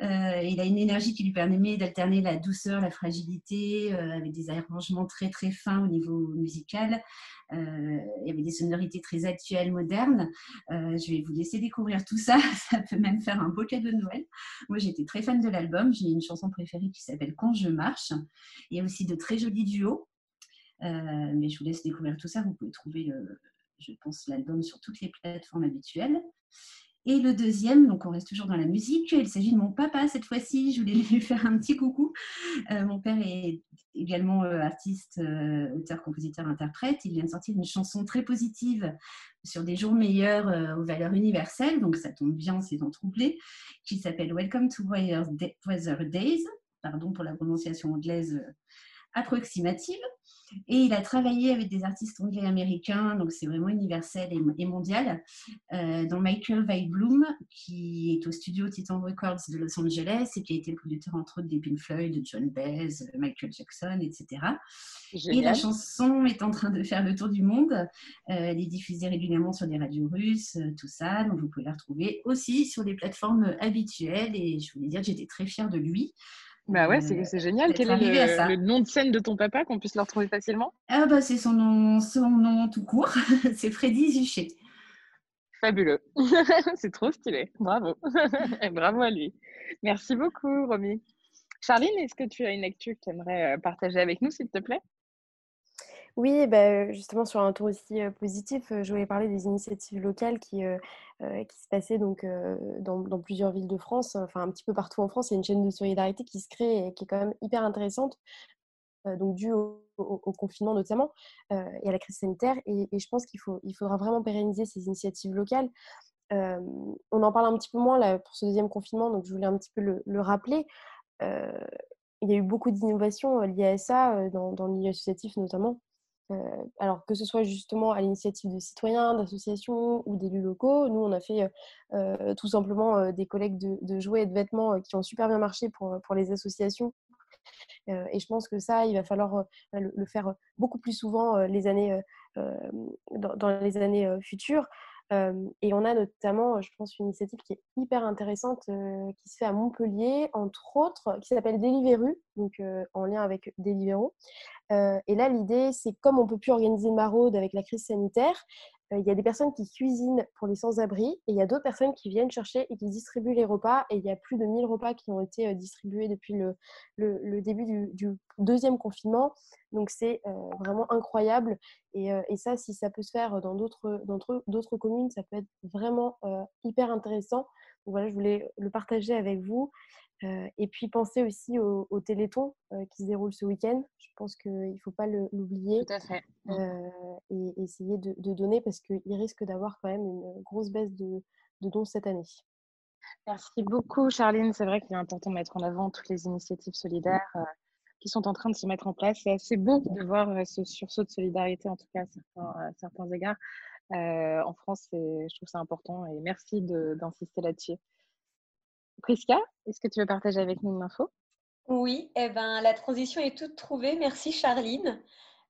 Euh, il a une énergie qui lui permet d'alterner la douceur, la fragilité, avec des arrangements très très fins au niveau musical. y avait des sonorités très actuelles, modernes. je vais vous laisser découvrir tout ça. Ça peut même faire un beau cadeau de Noël. Moi, j'étais très fan de l'album. J'ai une chanson préférée qui s'appelle Quand je marche. Il y a aussi de très jolis duos. mais je vous laisse découvrir tout ça. Vous pouvez trouver le, je pense, l'album sur toutes les plateformes habituelles. Et le deuxième, donc on reste toujours dans la musique, il s'agit de mon papa cette fois-ci, je voulais lui faire un petit coucou. Euh, mon père est également euh, artiste, euh, auteur, compositeur, interprète. Il vient de sortir une chanson très positive sur des jours meilleurs aux valeurs universelles, donc ça tombe bien, c'est en troublé, qui s'appelle Welcome to Weather Days, pardon pour la prononciation anglaise approximative. Et il a travaillé avec des artistes anglais et américains, donc c'est vraiment universel et, mondial, euh, dont Michael Weibloom, qui est au studio Titan Records de Los Angeles et qui a été le producteur entre autres des Pink Floyd, de John Baez, Michael Jackson, etc. Et la chanson est en train de faire le tour du monde. Euh, elle est diffusée régulièrement sur des radios russes, euh, tout ça. Donc vous pouvez la retrouver aussi sur les plateformes habituelles. Et je voulais dire que j'étais très fière de lui. Bah ouais, c'est euh, génial. Quel est le, nom de scène de ton papa qu'on puisse le retrouver facilement? Ah bah C'est son nom, son nom tout court. c'est Freddy Zuchet. Fabuleux. c'est trop stylé. Bravo. Bravo à lui. Merci beaucoup, Romy. Charline, est-ce que tu as une actu que tu aimerais euh, partager avec nous, s'il te plaît? Oui, bah, justement sur un tour aussi positif, je voulais parler des initiatives locales qui, qui se passaient donc, dans, plusieurs villes de France, enfin un petit peu partout en France. Il y a une chaîne de solidarité qui se crée et qui est quand même hyper intéressante donc dû au, confinement notamment et à la crise sanitaire. Et, je pense qu'il il faudra vraiment pérenniser ces initiatives locales. on en parle un petit peu moins pour ce deuxième confinement, donc je voulais un petit peu le, le rappeler. il y a eu beaucoup d'innovations liées à ça, dans, dans le milieu associatif notamment. Euh, alors que ce soit justement à l'initiative de citoyens, d'associations ou d'élus locaux, nous on a fait euh, tout simplement des collègues de, jouets et de vêtements qui ont super bien marché pour, pour les associations. et je pense que ça, il va falloir le, faire beaucoup plus souvent les années, dans, les années futures et on a notamment, je pense, une initiative qui est hyper intéressante qui se fait à Montpellier, entre autres, qui s'appelle Deliveroo, donc en lien avec Deliveroo. et là, l'idée, c'est comme on peut plus organiser de maraude avec la crise sanitaire, il y a des personnes qui cuisinent pour les sans-abri et il y a d'autres personnes qui viennent chercher et qui distribuent les repas. Et il y a plus de 1000 repas qui ont été distribués depuis le, début du, deuxième confinement. Donc c'est vraiment incroyable. Et, ça, si ça peut se faire dans d'autres communes, ça peut être vraiment hyper intéressant. Voilà, je voulais le partager avec vous et puis penser aussi au, Téléthon qui se déroule ce week-end. Je pense qu'il ne faut pas l'oublier. Tout à fait. Mmh. et essayer de, donner parce qu'il risque d'avoir quand même une grosse baisse de, dons cette année. Merci beaucoup, Charline. C'est vrai qu'il est important de mettre en avant toutes les initiatives solidaires qui sont en train de se mettre en place. C'est assez beau de voir ce sursaut de solidarité, en tout cas à certains, égards. En France, je trouve ça important et merci d'insister là-dessus. Priska, est-ce que tu veux partager avec nous une info? Oui, eh ben, la transition est toute trouvée. Merci Charline.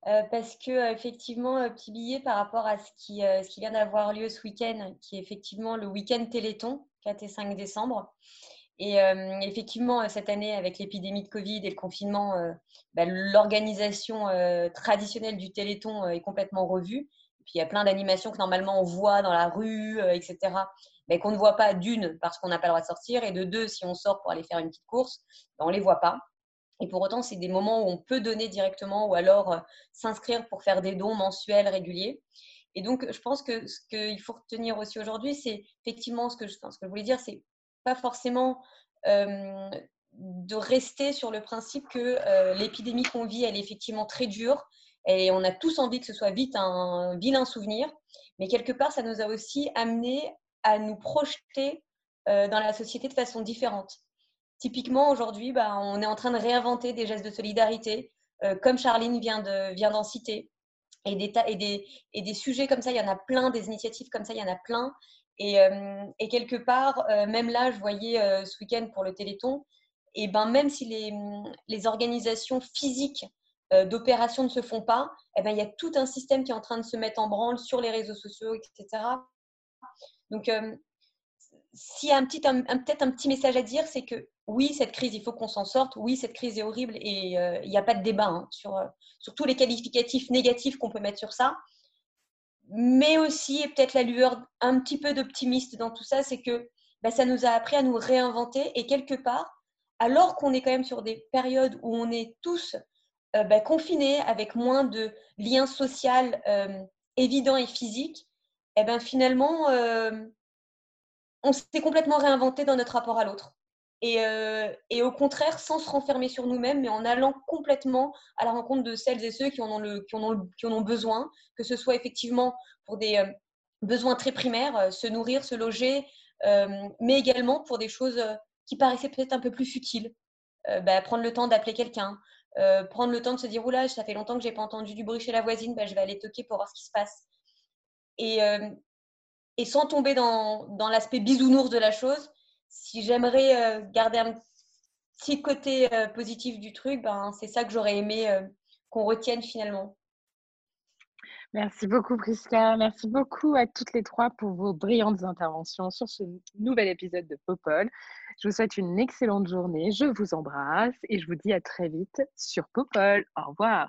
Euh, parce que euh, effectivement, euh, petit billet par rapport à ce qui, ce qui vient d'avoir lieu ce week-end, qui est effectivement le week-end Téléthon, 4 et 5 décembre. Et effectivement, cette année, avec l'épidémie de Covid et le confinement, bah, l'organisation traditionnelle du Téléthon est complètement revue. Puis il y a plein d'animations que normalement on voit dans la rue, etc mais qu'on ne voit pas d'une parce qu'on n'a pas le droit de sortir et de deux si on sort pour aller faire une petite course, ben, on ne les voit pas. Et pour autant, c'est des moments où on peut donner directement ou alors euh, s'inscrire pour faire des dons mensuels réguliers. Et donc, je pense que ce qu'il faut retenir aussi aujourd'hui, c'est effectivement ce que, je, ce que je voulais dire, c'est pas forcément euh, de rester sur le principe que euh, l'épidémie qu'on vit, elle est effectivement très dure et on a tous envie que ce soit vite un vilain souvenir. Mais quelque part, ça nous a aussi amené à nous projeter euh, dans la société de façon différente. Typiquement, aujourd'hui, bah, on est en train de réinventer des gestes de solidarité, euh, comme Charline vient d'en vient citer. Et des, et, des, et des sujets comme ça, il y en a plein, des initiatives comme ça, il y en a plein. Et, euh, et quelque part, même là, je voyais ce week-end pour le Téléthon, et ben même si les, les organisations physiques d'opérations ne se font pas, et ben, il y a tout un système qui est en train de se mettre en branle sur les réseaux sociaux, etc., donc, euh, s'il y a un petit, peut-être un petit message à dire, c'est que oui, cette crise, il faut qu'on s'en sorte. Oui, cette crise est horrible et euh, il n'y a pas de débat hein, sur, euh, tous les qualificatifs négatifs qu'on peut mettre sur ça. Mais aussi, et peut-être la lueur un petit peu d'optimiste dans tout ça, c'est que bah, ça nous a appris à nous réinventer et quelque part, alors qu'on est quand même sur des périodes où on est tous bah, confinés avec moins de liens sociaux évidents et physiques, et eh ben finalement, euh, on s'est complètement réinventé dans notre rapport à l'autre. Euh, et, au contraire, sans se renfermer sur nous-mêmes, mais en allant complètement à la rencontre de celles et ceux qui en ont, besoin, que ce soit effectivement pour des euh, besoins très primaires, se nourrir, se loger, mais également pour des choses qui paraissaient peut-être un peu plus futiles. Bah, prendre le temps d'appeler quelqu'un, prendre le temps de se dire oula, ça fait longtemps que j'ai pas entendu du bruit chez la voisine, bah, je vais aller toquer pour voir ce qui se passe. Et, euh, sans tomber dans, l'aspect bisounours de la chose, si j'aimerais euh, garder un petit côté euh, positif du truc, ben, c'est ça que j'aurais aimé qu'on retienne finalement. Merci beaucoup Prisca, merci beaucoup à toutes les trois pour vos brillantes interventions sur ce nouvel épisode de Popol. Je vous souhaite une excellente journée, je vous embrasse et je vous dis à très vite sur Popol. Au revoir.